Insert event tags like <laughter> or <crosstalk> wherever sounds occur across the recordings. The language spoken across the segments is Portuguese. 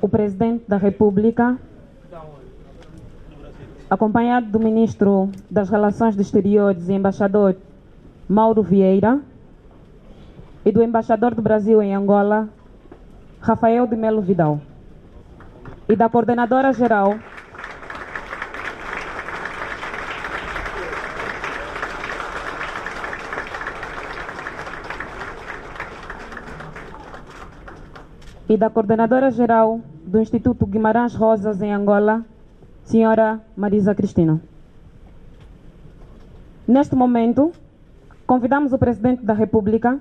o Presidente da República, acompanhado do Ministro das Relações Exteriores e Embaixador Mauro Vieira, e do Embaixador do Brasil em Angola, Rafael de Melo Vidal, e da Coordenadora Geral e da Coordenadora Geral do Instituto Guimarães Rosas em Angola, Senhora Marisa Cristina. Neste momento, convidamos o Presidente da República,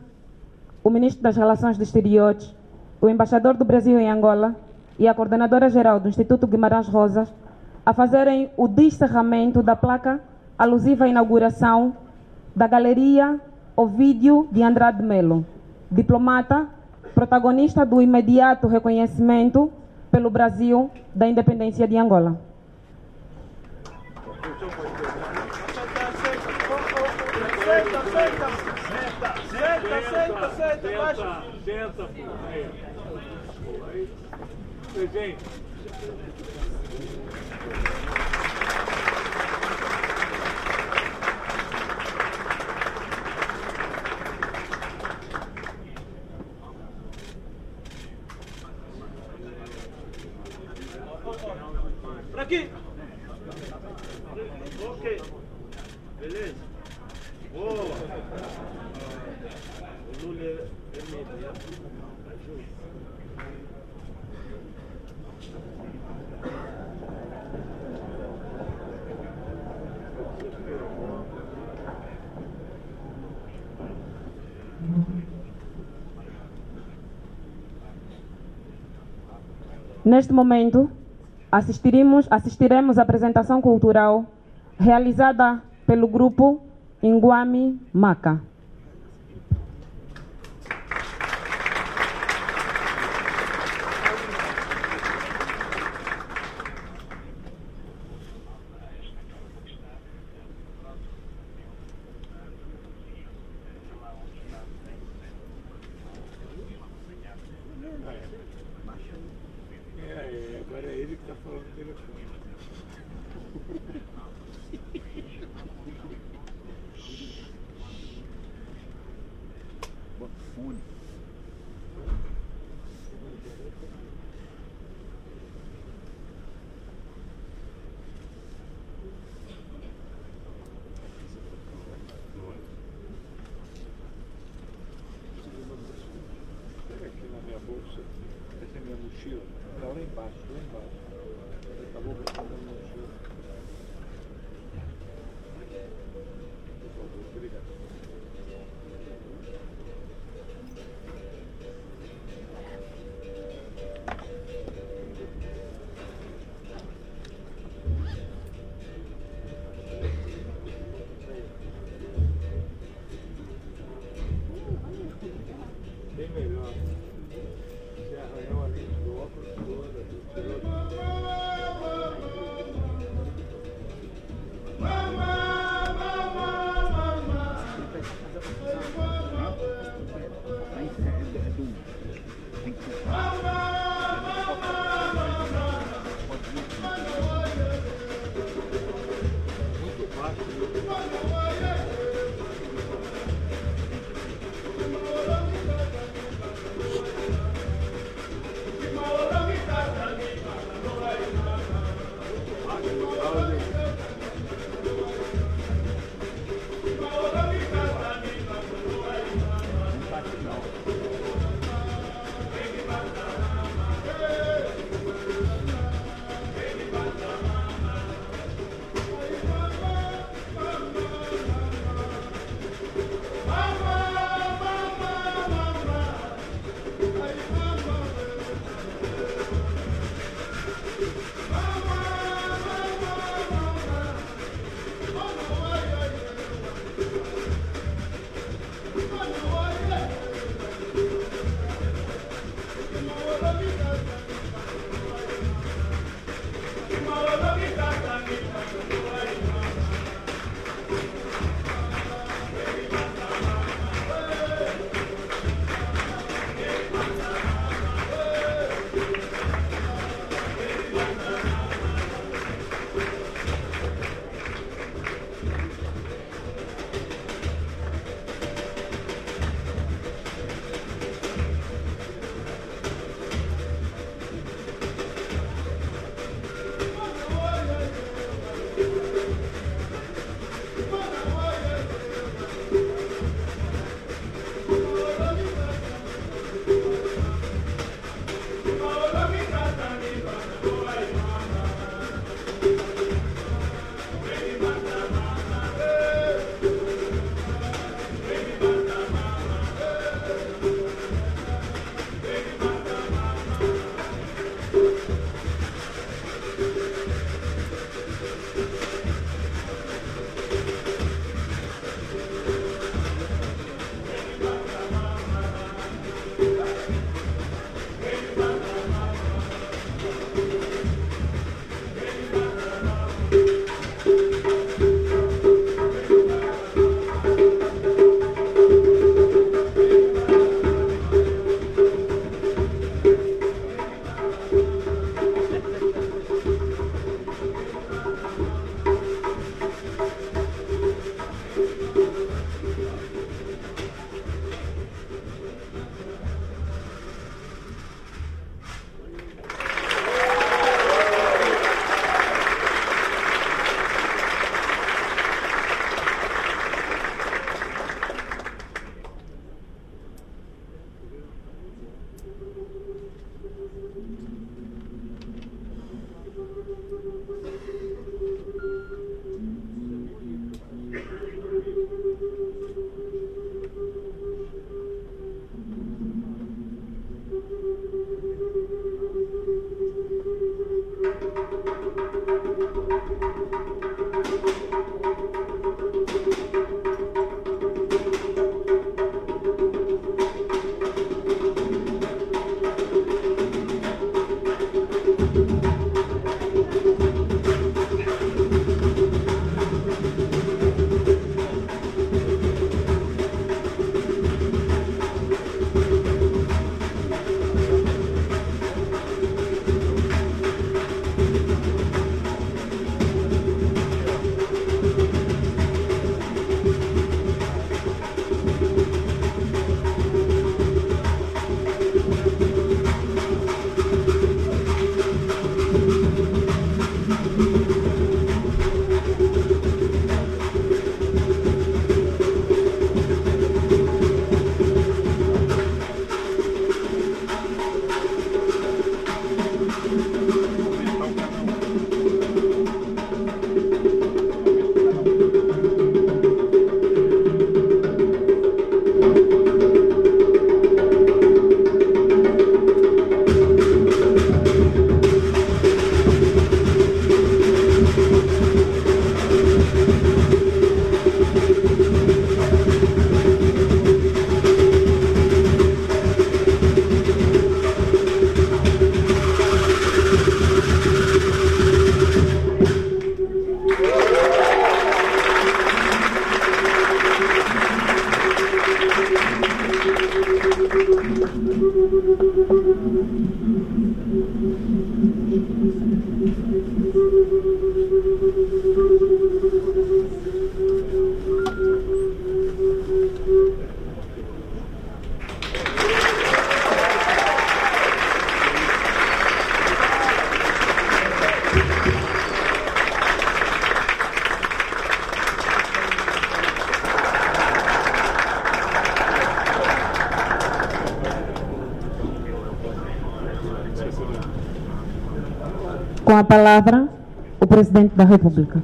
o Ministro das Relações Exteriores, o Embaixador do Brasil em Angola e a Coordenadora Geral do Instituto Guimarães Rosas a fazerem o descerramento da placa alusiva à inauguração da Galeria Ovídio de Andrade Melo, diplomata protagonista do imediato reconhecimento pelo Brasil da independência de Angola. Senta, Beleza? Boa. O Lula é vermelho, Ajuda. Neste momento, assistiremos, assistiremos à apresentação cultural realizada pelo grupo Inguami Maca. É, agora é ele que está falando no telefone. Fone. Com a palavra, o Presidente da República.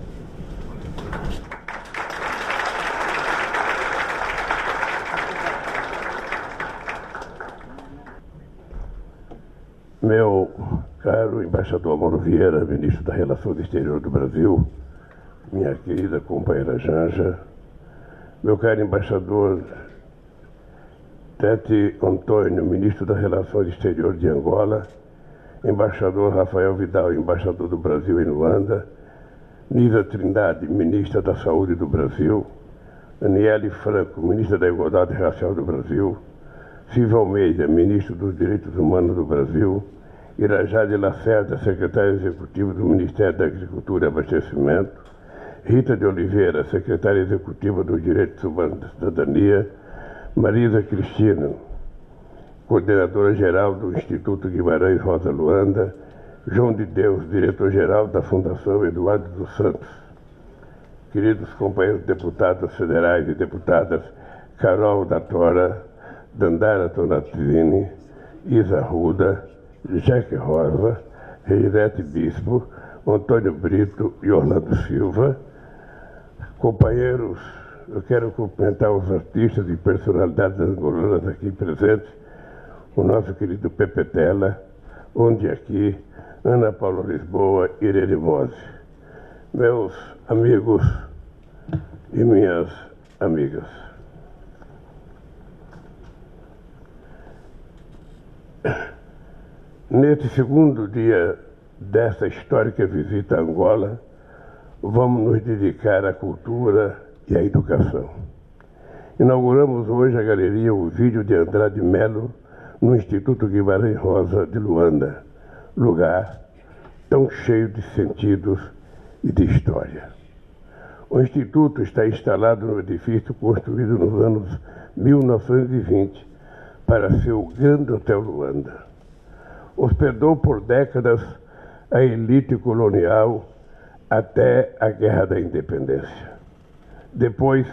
Meu caro embaixador Mauro Vieira, ministro da Relações Exterior do Brasil, minha querida companheira Janja, meu caro embaixador Tete Antônio, ministro das Relações Exteriores de Angola, embaixador Rafael Vidal, embaixador do Brasil em Luanda, Nisa Trindade, ministra da Saúde do Brasil, Aniele Franco, ministra da Igualdade Racial do Brasil, Silvio Almeida, ministro dos Direitos Humanos do Brasil, Irajade Lacerda, secretária executiva do Ministério da Agricultura e Abastecimento, Rita de Oliveira, secretária executiva dos Direitos Humanos da Cidadania, Marisa Cristina, coordenadora geral do Instituto Guimarães Rosa Luanda, João de Deus, diretor-geral da Fundação Eduardo dos Santos, queridos companheiros deputados federais e deputadas Carol da Tora, Dandara Tonatini, Isa Ruda, Jaque Rosa, Reirete Bispo, Antônio Brito e Orlando Silva. Companheiros, eu quero cumprimentar os artistas e personalidades angolanas aqui presentes, o nosso querido Pepe Tela, onde aqui, Ana Paula Lisboa e Irene Mose. Meus amigos e minhas amigas. Neste segundo dia desta histórica visita a Angola, vamos nos dedicar à cultura e à educação. Inauguramos hoje a galeria O Vídeo de Andrade Melo no Instituto Guimarães Rosa de Luanda, lugar tão cheio de sentidos e de história. O Instituto está instalado no edifício construído nos anos 1920 para ser o Grande Hotel Luanda hospedou por décadas a elite colonial até a Guerra da Independência. Depois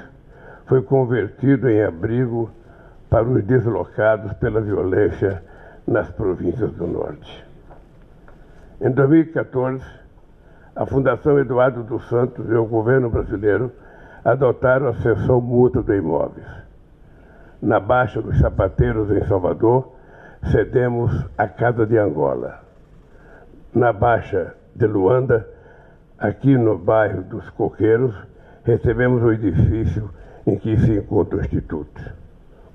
foi convertido em abrigo para os deslocados pela violência nas províncias do Norte. Em 2014, a Fundação Eduardo dos Santos e o governo brasileiro adotaram a cessão mútua de imóveis. Na Baixa dos Sapateiros, em Salvador, cedemos a Casa de Angola. Na Baixa de Luanda, aqui no bairro dos Coqueiros, recebemos o edifício em que se encontra o Instituto.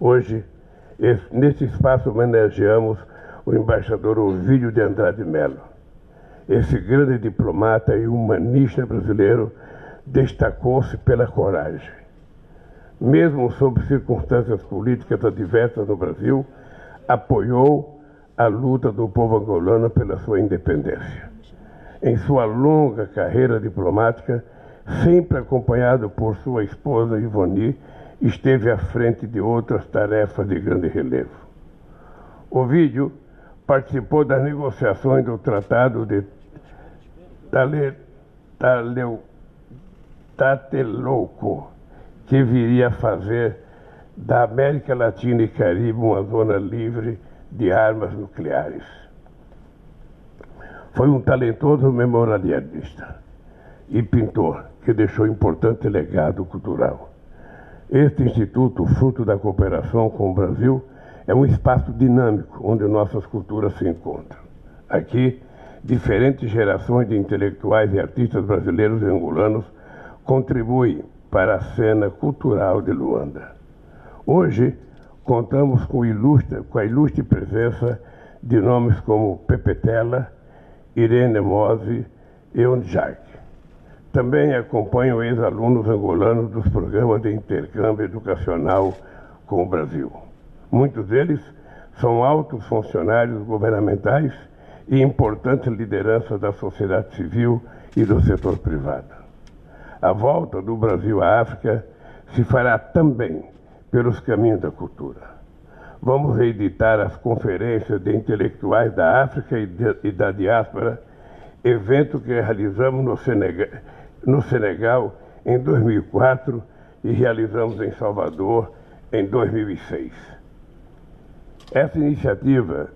Hoje, nesse espaço, homenageamos o embaixador Ovídio de Andrade Melo. Esse grande diplomata e humanista brasileiro destacou-se pela coragem. Mesmo sob circunstâncias políticas adversas no Brasil, apoiou a luta do povo angolano pela sua independência. Em sua longa carreira diplomática, sempre acompanhado por sua esposa Ivoni, esteve à frente de outras tarefas de grande relevo. Ovídio participou das negociações do Tratado de Tale, Taleu, Tatelouco, que viria a fazer da América Latina e Caribe uma zona livre de armas nucleares. Foi um talentoso memorialista e pintor que deixou importante legado cultural. Este instituto, fruto da cooperação com o Brasil, é um espaço dinâmico onde nossas culturas se encontram. Aqui, diferentes gerações de intelectuais e artistas brasileiros e angolanos contribuem para a cena cultural de Luanda. Hoje, contamos com, ilustre, com a ilustre presença de nomes como Pepetela, Irene Mose e Ondjak. Também acompanham ex-alunos angolanos dos programas de intercâmbio educacional com o Brasil. Muitos deles são altos funcionários governamentais e importantes lideranças da sociedade civil e do setor privado. A volta do Brasil à África se fará também pelos caminhos da cultura. Vamos reeditar as conferências de intelectuais da África e, de, e da diáspora, evento que realizamos no Senegal, no Senegal em 2004 e realizamos em Salvador em 2006. Essa iniciativa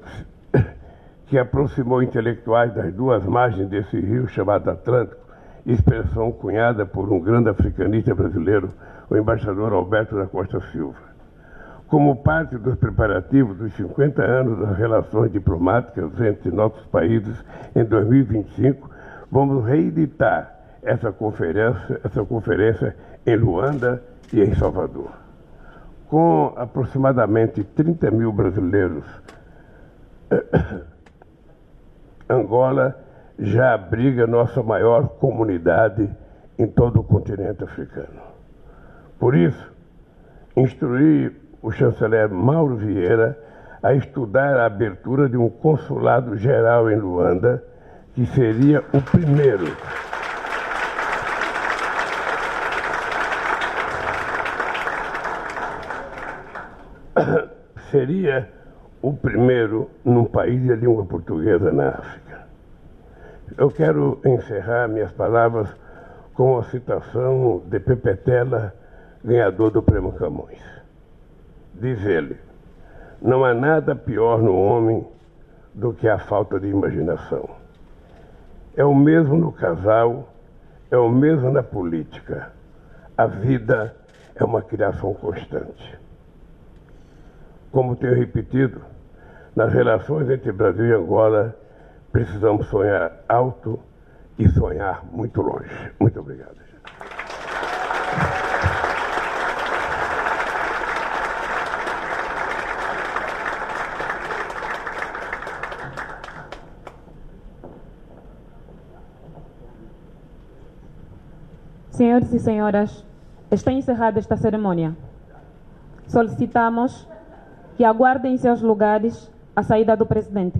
que aproximou intelectuais das duas margens desse rio chamado Atlântico, expressão cunhada por um grande africanista brasileiro, o embaixador Alberto da Costa Silva. Como parte dos preparativos dos 50 anos das relações diplomáticas entre nossos países em 2025, vamos reeditar essa conferência, essa conferência em Luanda e em Salvador. Com aproximadamente 30 mil brasileiros, <coughs> Angola já abriga nossa maior comunidade em todo o continente africano. Por isso, instruí o chanceler Mauro Vieira a estudar a abertura de um consulado geral em Luanda, que seria o primeiro seria o primeiro num país de língua portuguesa na África. Eu quero encerrar minhas palavras com a citação de Pepetela, ganhador do Prêmio Camões. Diz ele: Não há nada pior no homem do que a falta de imaginação. É o mesmo no casal, é o mesmo na política. A vida é uma criação constante. Como tenho repetido, nas relações entre Brasil e Angola, precisamos sonhar alto e sonhar muito longe. Muito obrigado. Senhores e senhoras, está encerrada esta cerimônia. Solicitamos que aguardem em seus lugares a saída do presidente.